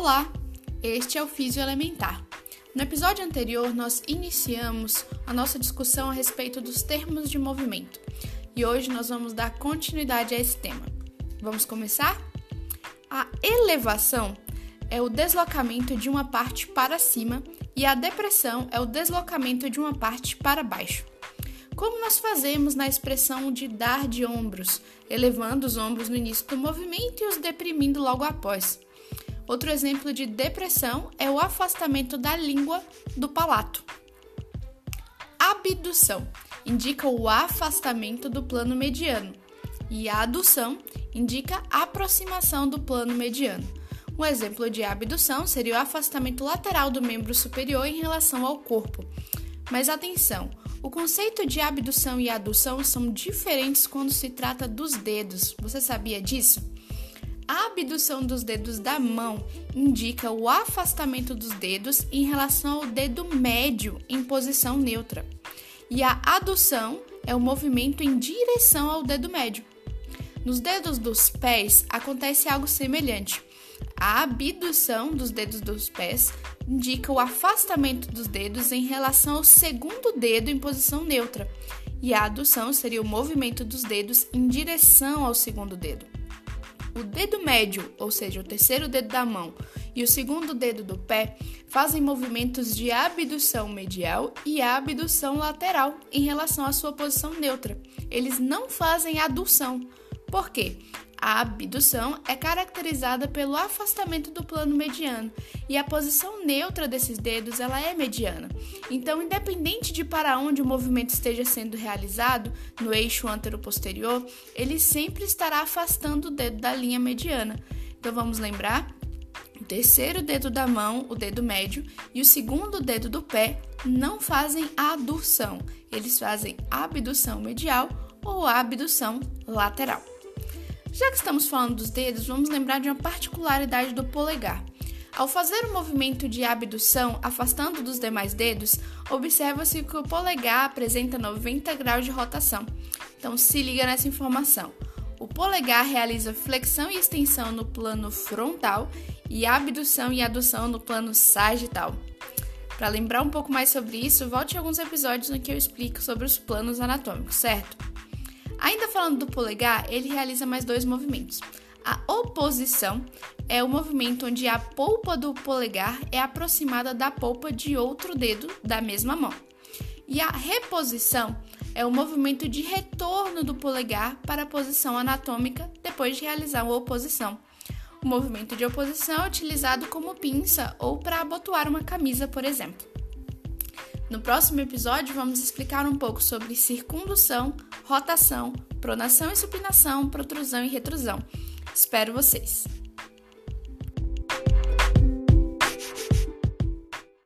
Olá, este é o Físio Elementar. No episódio anterior, nós iniciamos a nossa discussão a respeito dos termos de movimento e hoje nós vamos dar continuidade a esse tema. Vamos começar? A elevação é o deslocamento de uma parte para cima e a depressão é o deslocamento de uma parte para baixo. Como nós fazemos na expressão de dar de ombros, elevando os ombros no início do movimento e os deprimindo logo após. Outro exemplo de depressão é o afastamento da língua do palato. Abdução indica o afastamento do plano mediano e a adução indica a aproximação do plano mediano. Um exemplo de abdução seria o afastamento lateral do membro superior em relação ao corpo. Mas atenção, o conceito de abdução e adução são diferentes quando se trata dos dedos. Você sabia disso? A abdução dos dedos da mão indica o afastamento dos dedos em relação ao dedo médio em posição neutra. E a adução é o movimento em direção ao dedo médio. Nos dedos dos pés acontece algo semelhante. A abdução dos dedos dos pés indica o afastamento dos dedos em relação ao segundo dedo em posição neutra, e a adução seria o movimento dos dedos em direção ao segundo dedo. O dedo médio, ou seja, o terceiro dedo da mão, e o segundo dedo do pé fazem movimentos de abdução medial e abdução lateral em relação à sua posição neutra. Eles não fazem adução. Por quê? A abdução é caracterizada pelo afastamento do plano mediano e a posição neutra desses dedos ela é mediana. Então, independente de para onde o movimento esteja sendo realizado, no eixo antero-posterior, ele sempre estará afastando o dedo da linha mediana. Então, vamos lembrar? O terceiro dedo da mão, o dedo médio, e o segundo dedo do pé não fazem adução, eles fazem abdução medial ou abdução lateral. Já que estamos falando dos dedos, vamos lembrar de uma particularidade do polegar. Ao fazer o movimento de abdução, afastando dos demais dedos, observa-se que o polegar apresenta 90 graus de rotação. Então, se liga nessa informação. O polegar realiza flexão e extensão no plano frontal e abdução e adução no plano sagital. Para lembrar um pouco mais sobre isso, volte alguns episódios no que eu explico sobre os planos anatômicos, certo? Ainda falando do polegar, ele realiza mais dois movimentos. A oposição é o movimento onde a polpa do polegar é aproximada da polpa de outro dedo da mesma mão. E a reposição é o movimento de retorno do polegar para a posição anatômica depois de realizar a oposição. O movimento de oposição é utilizado como pinça ou para abotoar uma camisa, por exemplo. No próximo episódio, vamos explicar um pouco sobre circundução, rotação, pronação e supinação, protrusão e retrusão. Espero vocês!